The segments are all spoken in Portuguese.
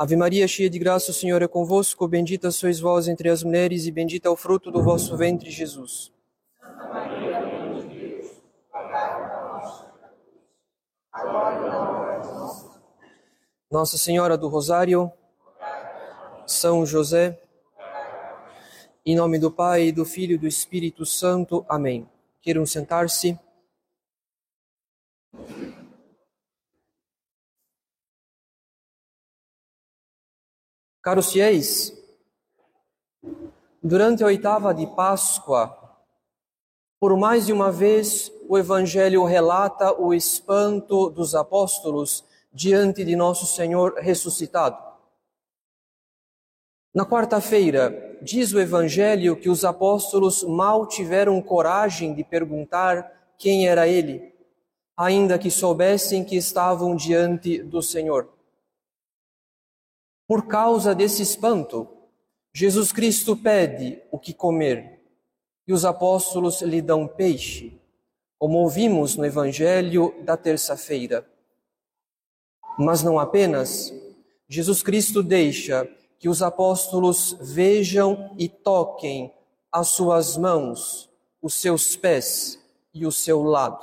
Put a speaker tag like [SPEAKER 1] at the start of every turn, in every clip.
[SPEAKER 1] Ave Maria, cheia de graça, o Senhor é convosco. Bendita sois vós entre as mulheres, e bendito é o fruto do vosso ventre, Jesus. Nossa Senhora do Rosário, São José, em nome do Pai, do Filho e do Espírito Santo. Amém. Queiram sentar-se. Caros fiéis, durante a oitava de Páscoa, por mais de uma vez o Evangelho relata o espanto dos apóstolos diante de nosso Senhor ressuscitado. Na quarta-feira, diz o Evangelho que os apóstolos mal tiveram coragem de perguntar quem era ele, ainda que soubessem que estavam diante do Senhor. Por causa desse espanto, Jesus Cristo pede o que comer e os apóstolos lhe dão peixe, como ouvimos no Evangelho da terça-feira. Mas não apenas, Jesus Cristo deixa que os apóstolos vejam e toquem as suas mãos, os seus pés e o seu lado,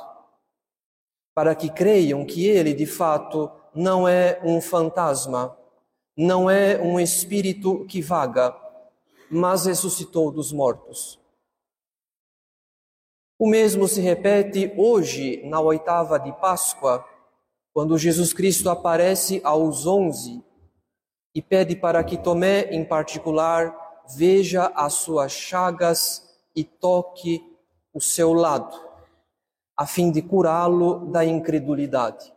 [SPEAKER 1] para que creiam que ele de fato não é um fantasma não é um espírito que vaga, mas ressuscitou dos mortos. O mesmo se repete hoje, na oitava de Páscoa, quando Jesus Cristo aparece aos onze e pede para que Tomé, em particular, veja as suas chagas e toque o seu lado, a fim de curá-lo da incredulidade.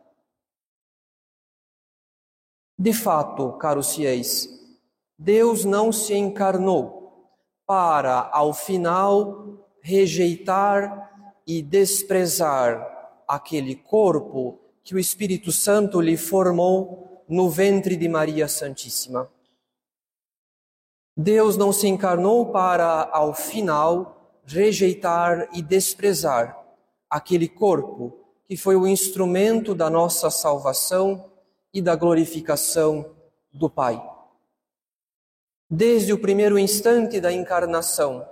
[SPEAKER 1] De fato, caros fiéis, Deus não se encarnou para, ao final, rejeitar e desprezar aquele corpo que o Espírito Santo lhe formou no ventre de Maria Santíssima. Deus não se encarnou para, ao final, rejeitar e desprezar aquele corpo que foi o instrumento da nossa salvação e da glorificação do Pai. Desde o primeiro instante da encarnação,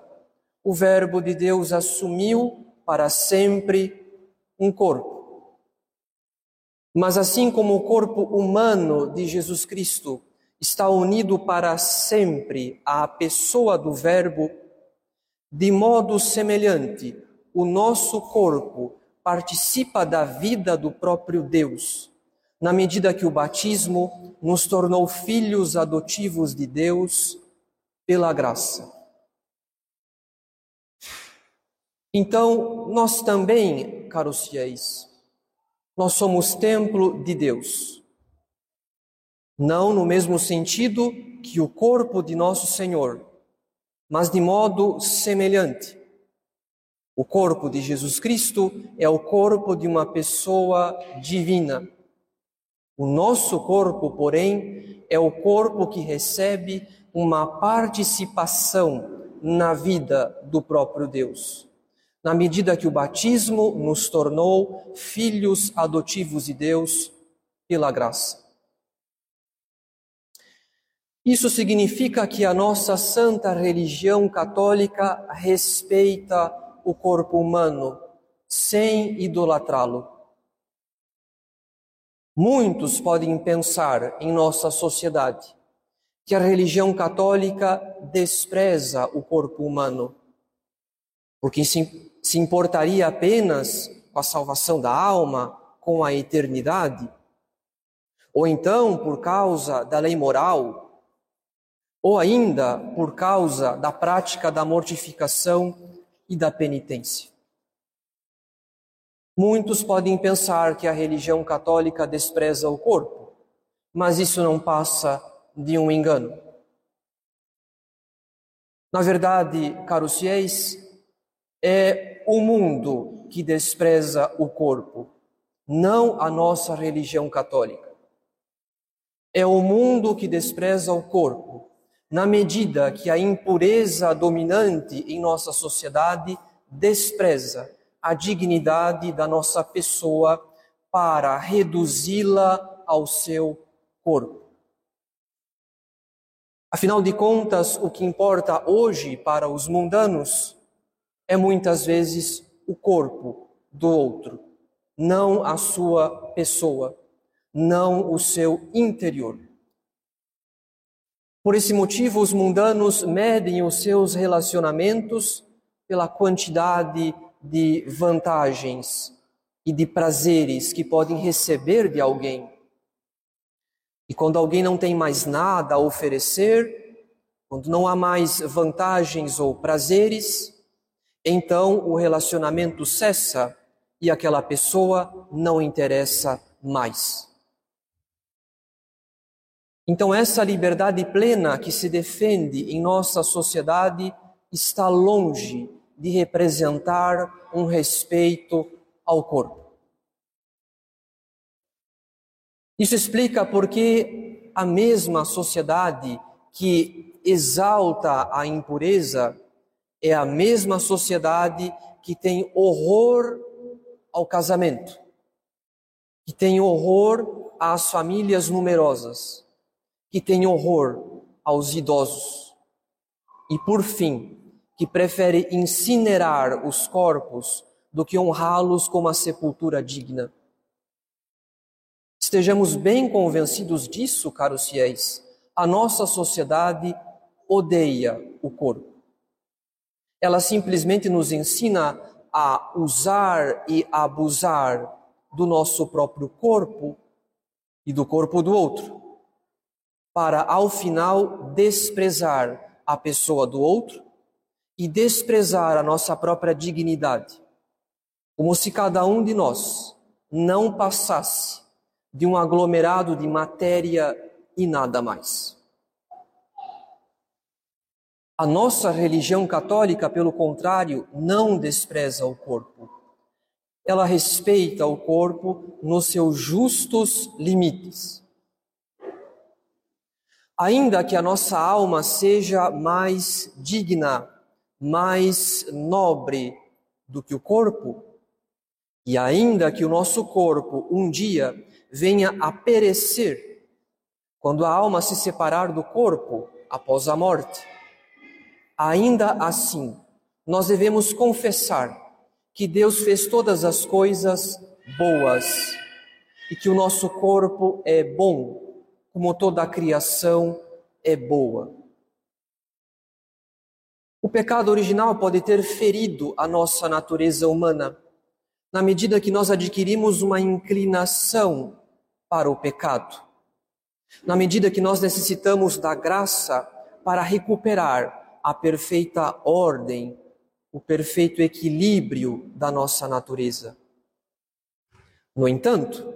[SPEAKER 1] o Verbo de Deus assumiu para sempre um corpo. Mas assim como o corpo humano de Jesus Cristo está unido para sempre à pessoa do Verbo, de modo semelhante, o nosso corpo participa da vida do próprio Deus na medida que o batismo nos tornou filhos adotivos de Deus pela graça. Então, nós também, caros fiéis, nós somos templo de Deus. Não no mesmo sentido que o corpo de nosso Senhor, mas de modo semelhante. O corpo de Jesus Cristo é o corpo de uma pessoa divina o nosso corpo, porém, é o corpo que recebe uma participação na vida do próprio Deus. Na medida que o batismo nos tornou filhos adotivos de Deus pela graça. Isso significa que a nossa santa religião católica respeita o corpo humano sem idolatrá-lo Muitos podem pensar em nossa sociedade que a religião católica despreza o corpo humano, porque se, se importaria apenas com a salvação da alma, com a eternidade, ou então por causa da lei moral, ou ainda por causa da prática da mortificação e da penitência. Muitos podem pensar que a religião católica despreza o corpo, mas isso não passa de um engano. Na verdade, caros fiéis, é o mundo que despreza o corpo, não a nossa religião católica. É o mundo que despreza o corpo, na medida que a impureza dominante em nossa sociedade despreza a dignidade da nossa pessoa para reduzi-la ao seu corpo. Afinal de contas, o que importa hoje para os mundanos é muitas vezes o corpo do outro, não a sua pessoa, não o seu interior. Por esse motivo, os mundanos medem os seus relacionamentos pela quantidade de vantagens e de prazeres que podem receber de alguém. E quando alguém não tem mais nada a oferecer, quando não há mais vantagens ou prazeres, então o relacionamento cessa e aquela pessoa não interessa mais. Então, essa liberdade plena que se defende em nossa sociedade está longe de representar um respeito ao corpo. Isso explica porque a mesma sociedade que exalta a impureza é a mesma sociedade que tem horror ao casamento, que tem horror às famílias numerosas, que tem horror aos idosos e, por fim, que prefere incinerar os corpos do que honrá-los com uma sepultura digna. Estejamos bem convencidos disso, caros fiéis. A nossa sociedade odeia o corpo. Ela simplesmente nos ensina a usar e abusar do nosso próprio corpo e do corpo do outro, para ao final desprezar a pessoa do outro e desprezar a nossa própria dignidade, como se cada um de nós não passasse de um aglomerado de matéria e nada mais. A nossa religião católica, pelo contrário, não despreza o corpo. Ela respeita o corpo nos seus justos limites. Ainda que a nossa alma seja mais digna, mais nobre do que o corpo, e ainda que o nosso corpo um dia venha a perecer quando a alma se separar do corpo após a morte. Ainda assim, nós devemos confessar que Deus fez todas as coisas boas e que o nosso corpo é bom, como toda a criação é boa. O pecado original pode ter ferido a nossa natureza humana na medida que nós adquirimos uma inclinação para o pecado, na medida que nós necessitamos da graça para recuperar a perfeita ordem, o perfeito equilíbrio da nossa natureza. No entanto,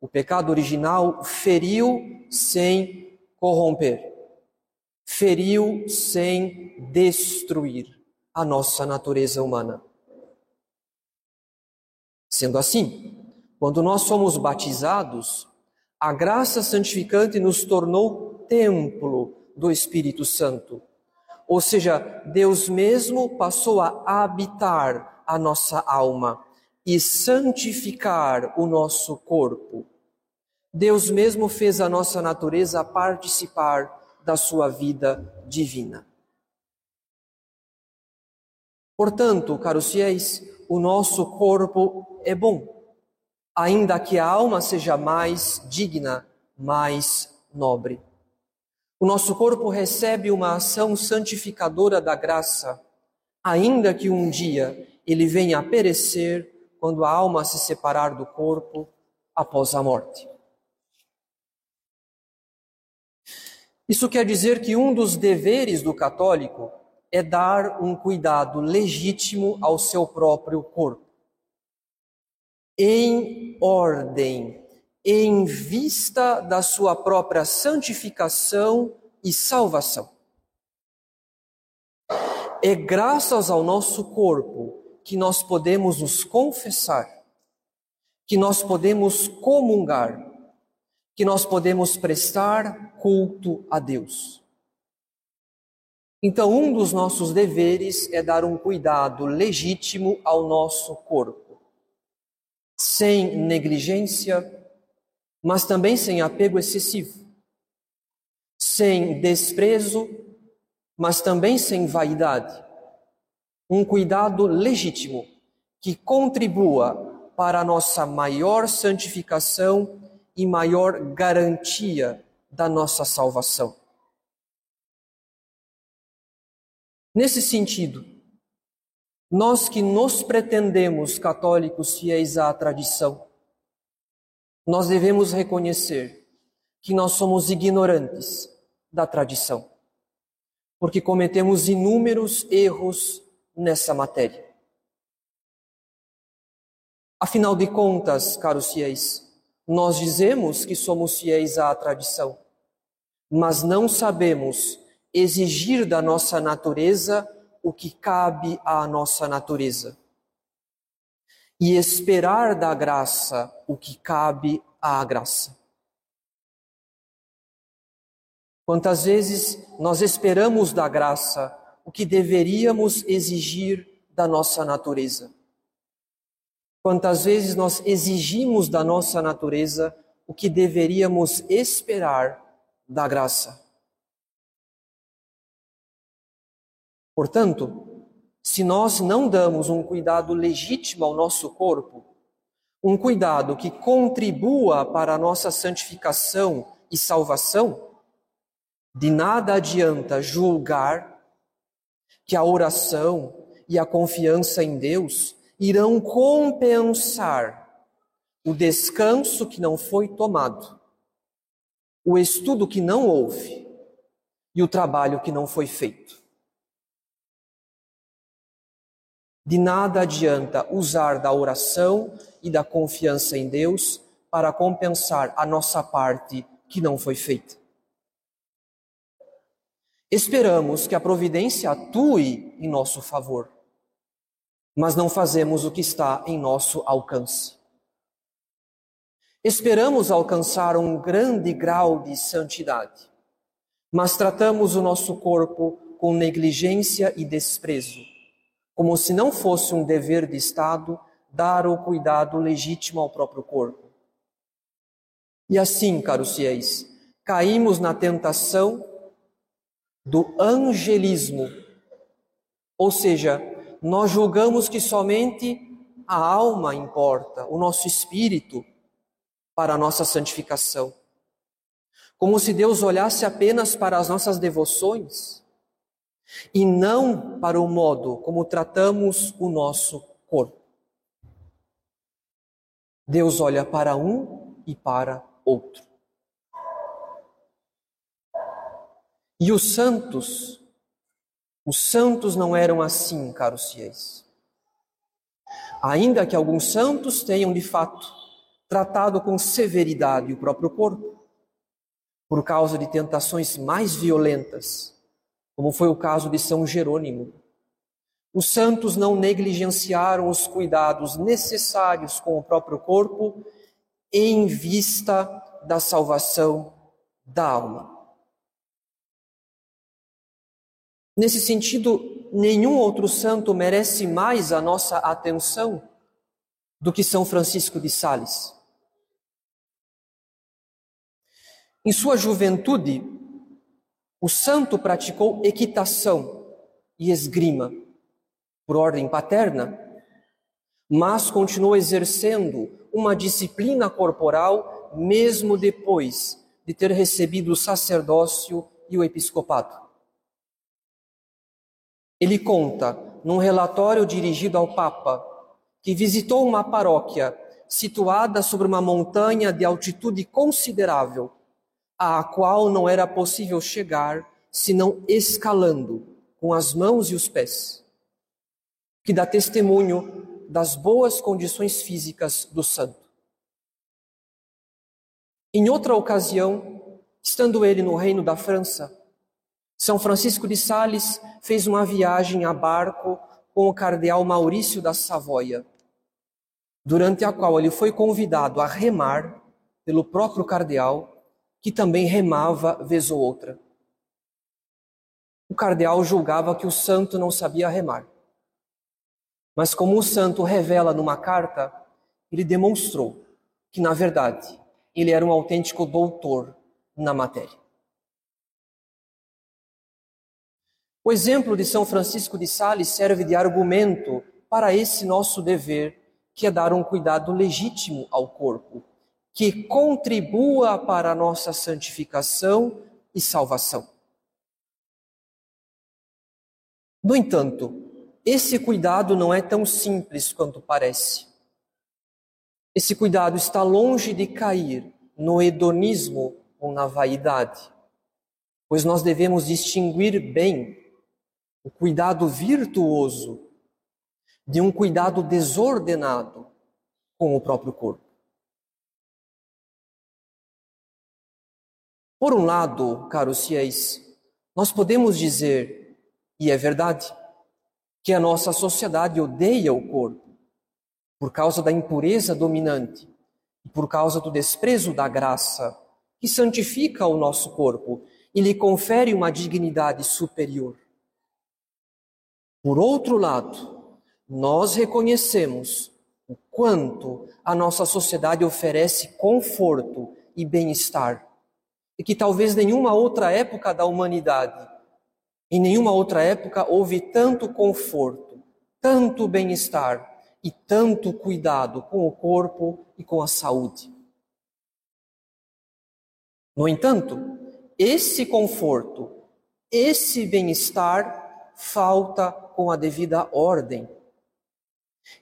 [SPEAKER 1] o pecado original feriu sem corromper, feriu sem destruir a nossa natureza humana. Sendo assim, quando nós somos batizados, a graça santificante nos tornou templo do Espírito Santo. Ou seja, Deus mesmo passou a habitar a nossa alma e santificar o nosso corpo. Deus mesmo fez a nossa natureza participar da sua vida divina. Portanto, caros fiéis, o nosso corpo é bom, ainda que a alma seja mais digna, mais nobre. O nosso corpo recebe uma ação santificadora da graça, ainda que um dia ele venha a perecer quando a alma se separar do corpo após a morte. Isso quer dizer que um dos deveres do católico é dar um cuidado legítimo ao seu próprio corpo. Em ordem, em vista da sua própria santificação e salvação. É graças ao nosso corpo que nós podemos nos confessar, que nós podemos comungar, que nós podemos prestar culto a Deus. Então, um dos nossos deveres é dar um cuidado legítimo ao nosso corpo, sem negligência, mas também sem apego excessivo, sem desprezo, mas também sem vaidade. Um cuidado legítimo que contribua para a nossa maior santificação e maior garantia da nossa salvação. Nesse sentido, nós que nos pretendemos católicos fiéis à tradição, nós devemos reconhecer que nós somos ignorantes da tradição, porque cometemos inúmeros erros nessa matéria. Afinal de contas, caros fiéis, nós dizemos que somos fiéis à tradição, mas não sabemos exigir da nossa natureza o que cabe à nossa natureza e esperar da graça o que cabe à graça. Quantas vezes nós esperamos da graça o que deveríamos exigir da nossa natureza? Quantas vezes nós exigimos da nossa natureza o que deveríamos esperar da graça? Portanto, se nós não damos um cuidado legítimo ao nosso corpo, um cuidado que contribua para a nossa santificação e salvação, de nada adianta julgar que a oração e a confiança em Deus irão compensar o descanso que não foi tomado, o estudo que não houve e o trabalho que não foi feito. De nada adianta usar da oração e da confiança em Deus para compensar a nossa parte que não foi feita. Esperamos que a providência atue em nosso favor, mas não fazemos o que está em nosso alcance. Esperamos alcançar um grande grau de santidade, mas tratamos o nosso corpo com negligência e desprezo como se não fosse um dever de Estado dar o cuidado legítimo ao próprio corpo. E assim, caros fiéis, caímos na tentação do angelismo, ou seja, nós julgamos que somente a alma importa, o nosso espírito, para a nossa santificação. Como se Deus olhasse apenas para as nossas devoções e não para o modo como tratamos o nosso corpo. Deus olha para um e para outro. E os santos, os santos não eram assim, caros fiéis. Ainda que alguns santos tenham de fato tratado com severidade o próprio corpo, por causa de tentações mais violentas como foi o caso de São Jerônimo. Os santos não negligenciaram os cuidados necessários com o próprio corpo em vista da salvação da alma. Nesse sentido, nenhum outro santo merece mais a nossa atenção do que São Francisco de Sales. Em sua juventude, o santo praticou equitação e esgrima por ordem paterna, mas continuou exercendo uma disciplina corporal mesmo depois de ter recebido o sacerdócio e o episcopado. Ele conta, num relatório dirigido ao Papa, que visitou uma paróquia situada sobre uma montanha de altitude considerável à qual não era possível chegar senão escalando com as mãos e os pés, que dá testemunho das boas condições físicas do santo. Em outra ocasião, estando ele no reino da França, São Francisco de Sales fez uma viagem a barco com o cardeal Maurício da Savoia, durante a qual ele foi convidado a remar pelo próprio cardeal que também remava vez ou outra. O cardeal julgava que o santo não sabia remar. Mas como o santo revela numa carta, ele demonstrou que, na verdade, ele era um autêntico doutor na matéria. O exemplo de São Francisco de Sales serve de argumento para esse nosso dever, que é dar um cuidado legítimo ao corpo, que contribua para a nossa santificação e salvação. No entanto, esse cuidado não é tão simples quanto parece. Esse cuidado está longe de cair no hedonismo ou na vaidade, pois nós devemos distinguir bem o cuidado virtuoso de um cuidado desordenado com o próprio corpo. Por um lado, caros fiéis, nós podemos dizer, e é verdade, que a nossa sociedade odeia o corpo por causa da impureza dominante e por causa do desprezo da graça que santifica o nosso corpo e lhe confere uma dignidade superior. Por outro lado, nós reconhecemos o quanto a nossa sociedade oferece conforto e bem-estar, e que talvez nenhuma outra época da humanidade, em nenhuma outra época houve tanto conforto, tanto bem-estar e tanto cuidado com o corpo e com a saúde. No entanto, esse conforto, esse bem-estar falta com a devida ordem.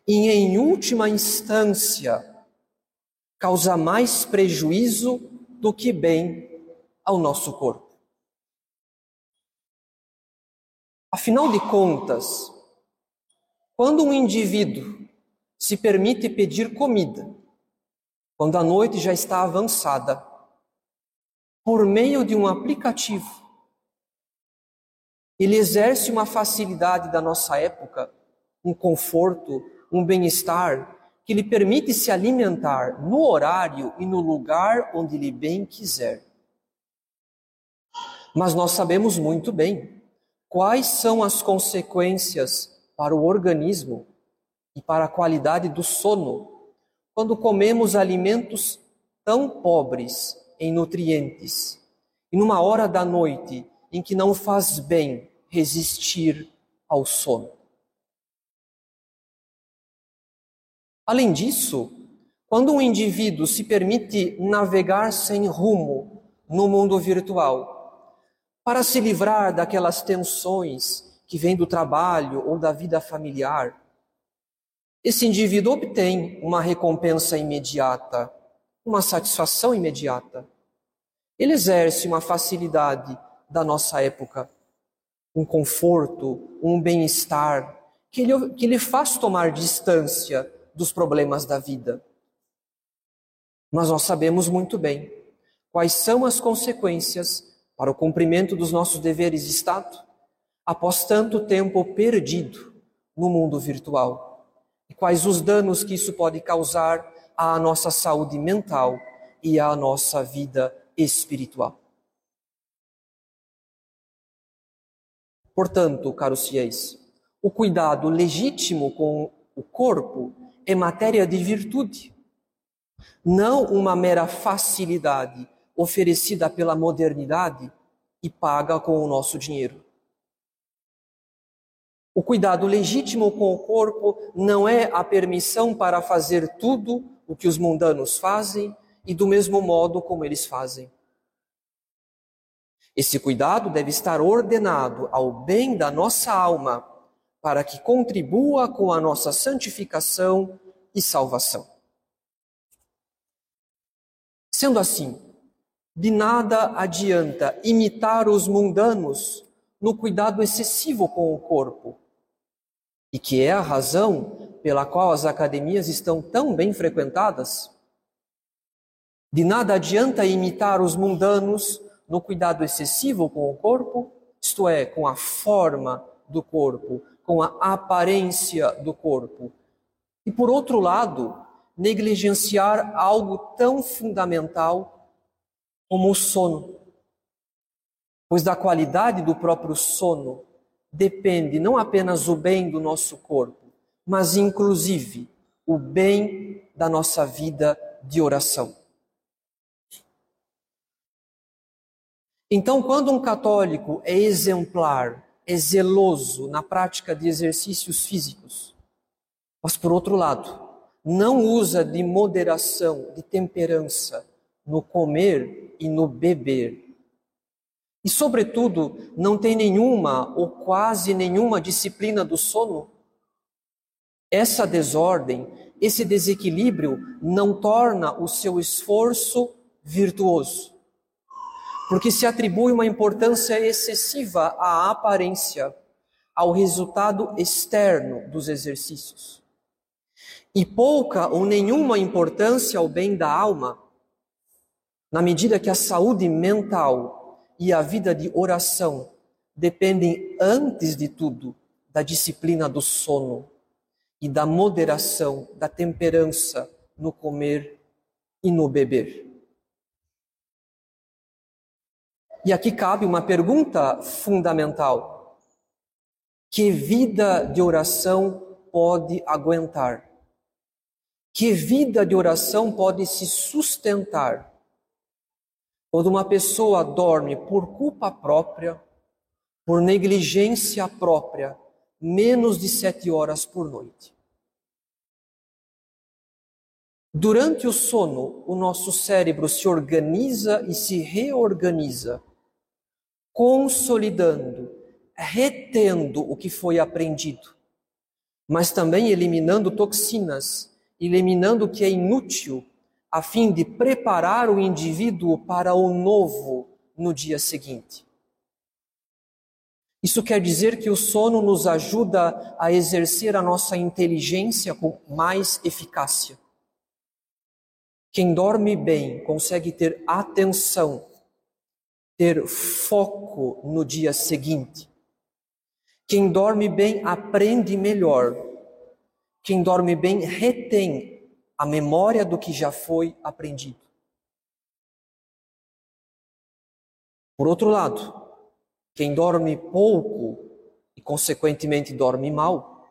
[SPEAKER 1] E, em última instância, causa mais prejuízo do que bem ao nosso corpo. Afinal de contas, quando um indivíduo se permite pedir comida, quando a noite já está avançada, por meio de um aplicativo, ele exerce uma facilidade da nossa época, um conforto, um bem-estar que lhe permite se alimentar no horário e no lugar onde lhe bem quiser. Mas nós sabemos muito bem quais são as consequências para o organismo e para a qualidade do sono quando comemos alimentos tão pobres em nutrientes e numa hora da noite em que não faz bem resistir ao sono. Além disso, quando um indivíduo se permite navegar sem rumo no mundo virtual, para se livrar daquelas tensões que vêm do trabalho ou da vida familiar, esse indivíduo obtém uma recompensa imediata, uma satisfação imediata. Ele exerce uma facilidade da nossa época um conforto, um bem-estar, que lhe, que lhe faz tomar distância dos problemas da vida. Mas nós sabemos muito bem quais são as consequências para o cumprimento dos nossos deveres de Estado após tanto tempo perdido no mundo virtual e quais os danos que isso pode causar à nossa saúde mental e à nossa vida espiritual. Portanto, caros fiéis, o cuidado legítimo com o corpo é matéria de virtude, não uma mera facilidade oferecida pela modernidade e paga com o nosso dinheiro. O cuidado legítimo com o corpo não é a permissão para fazer tudo o que os mundanos fazem e do mesmo modo como eles fazem. Esse cuidado deve estar ordenado ao bem da nossa alma, para que contribua com a nossa santificação e salvação. Sendo assim, de nada adianta imitar os mundanos no cuidado excessivo com o corpo, e que é a razão pela qual as academias estão tão bem frequentadas. De nada adianta imitar os mundanos no cuidado excessivo com o corpo, isto é, com a forma do corpo, com a aparência do corpo. E por outro lado, negligenciar algo tão fundamental como o sono. Pois da qualidade do próprio sono depende não apenas o bem do nosso corpo, mas inclusive o bem da nossa vida de oração. Então, quando um católico é exemplar, é zeloso na prática de exercícios físicos, mas por outro lado, não usa de moderação, de temperança no comer e no beber. E, sobretudo, não tem nenhuma ou quase nenhuma disciplina do sono. Essa desordem, esse desequilíbrio não torna o seu esforço virtuoso, porque se atribui uma importância excessiva à aparência, ao resultado externo dos exercícios, e pouca ou nenhuma importância ao bem da alma, na medida que a saúde mental e a vida de oração dependem, antes de tudo, da disciplina do sono e da moderação, da temperança no comer e no beber. E aqui cabe uma pergunta fundamental: que vida de oração pode aguentar? Que vida de oração pode se sustentar quando uma pessoa dorme por culpa própria, por negligência própria, menos de sete horas por noite? Durante o sono, o nosso cérebro se organiza e se reorganiza consolidando, retendo o que foi aprendido, mas também eliminando toxinas, eliminando o que é inútil, a fim de preparar o indivíduo para o novo no dia seguinte. Isso quer dizer que o sono nos ajuda a exercer a nossa inteligência com mais eficácia. Quem dorme bem consegue ter atenção ter foco no dia seguinte. Quem dorme bem aprende melhor. Quem dorme bem retém a memória do que já foi aprendido. Por outro lado, quem dorme pouco e, consequentemente, dorme mal,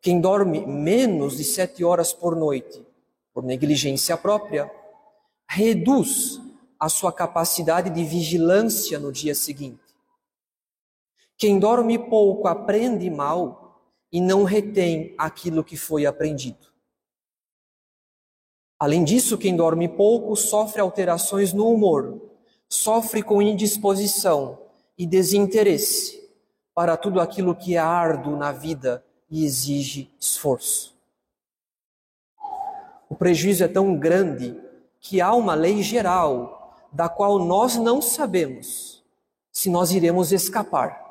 [SPEAKER 1] quem dorme menos de sete horas por noite, por negligência própria, reduz a sua capacidade de vigilância no dia seguinte. Quem dorme pouco aprende mal e não retém aquilo que foi aprendido. Além disso, quem dorme pouco sofre alterações no humor, sofre com indisposição e desinteresse para tudo aquilo que é árduo na vida e exige esforço. O prejuízo é tão grande que há uma lei geral da qual nós não sabemos se nós iremos escapar.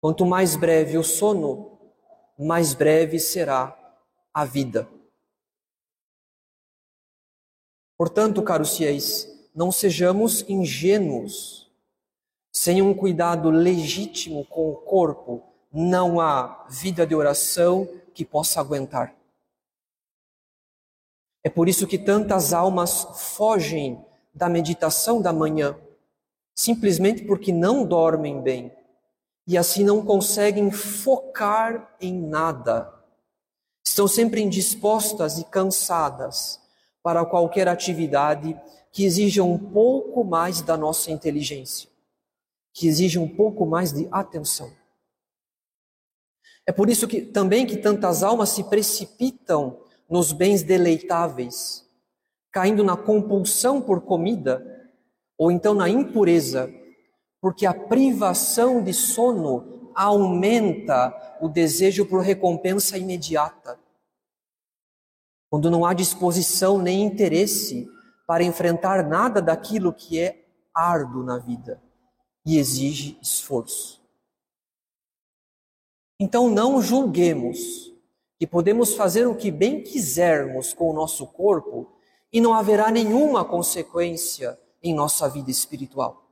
[SPEAKER 1] Quanto mais breve o sono, mais breve será a vida. Portanto, caros fiéis, não sejamos ingênuos. Sem um cuidado legítimo com o corpo, não há vida de oração que possa aguentar. É por isso que tantas almas fogem da meditação da manhã, simplesmente porque não dormem bem e assim não conseguem focar em nada. Estão sempre indispostas e cansadas para qualquer atividade que exija um pouco mais da nossa inteligência, que exija um pouco mais de atenção. É por isso que também que tantas almas se precipitam nos bens deleitáveis, caindo na compulsão por comida, ou então na impureza, porque a privação de sono aumenta o desejo por recompensa imediata. Quando não há disposição nem interesse para enfrentar nada daquilo que é árduo na vida e exige esforço. Então não julguemos que podemos fazer o que bem quisermos com o nosso corpo e não haverá nenhuma consequência em nossa vida espiritual.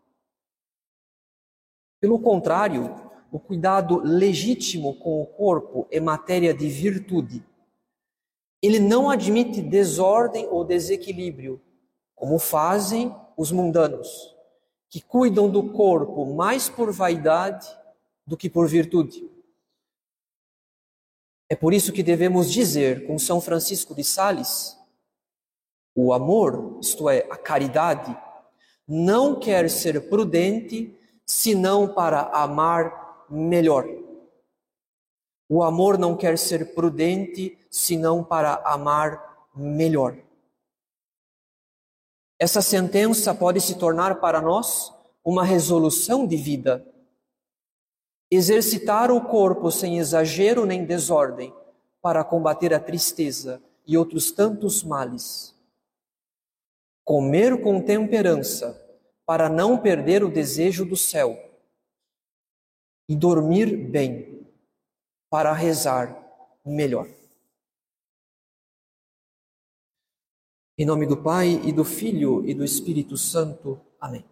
[SPEAKER 1] Pelo contrário, o cuidado legítimo com o corpo é matéria de virtude. Ele não admite desordem ou desequilíbrio, como fazem os mundanos, que cuidam do corpo mais por vaidade do que por virtude. É por isso que devemos dizer com São Francisco de Sales o amor, isto é, a caridade, não quer ser prudente senão para amar melhor. O amor não quer ser prudente, senão para amar melhor. Essa sentença pode se tornar para nós uma resolução de vida. Exercitar o corpo sem exagero nem desordem para combater a tristeza e outros tantos males. Comer com temperança para não perder o desejo do céu. E dormir bem para rezar melhor. Em nome do Pai e do Filho e do Espírito Santo. Amém.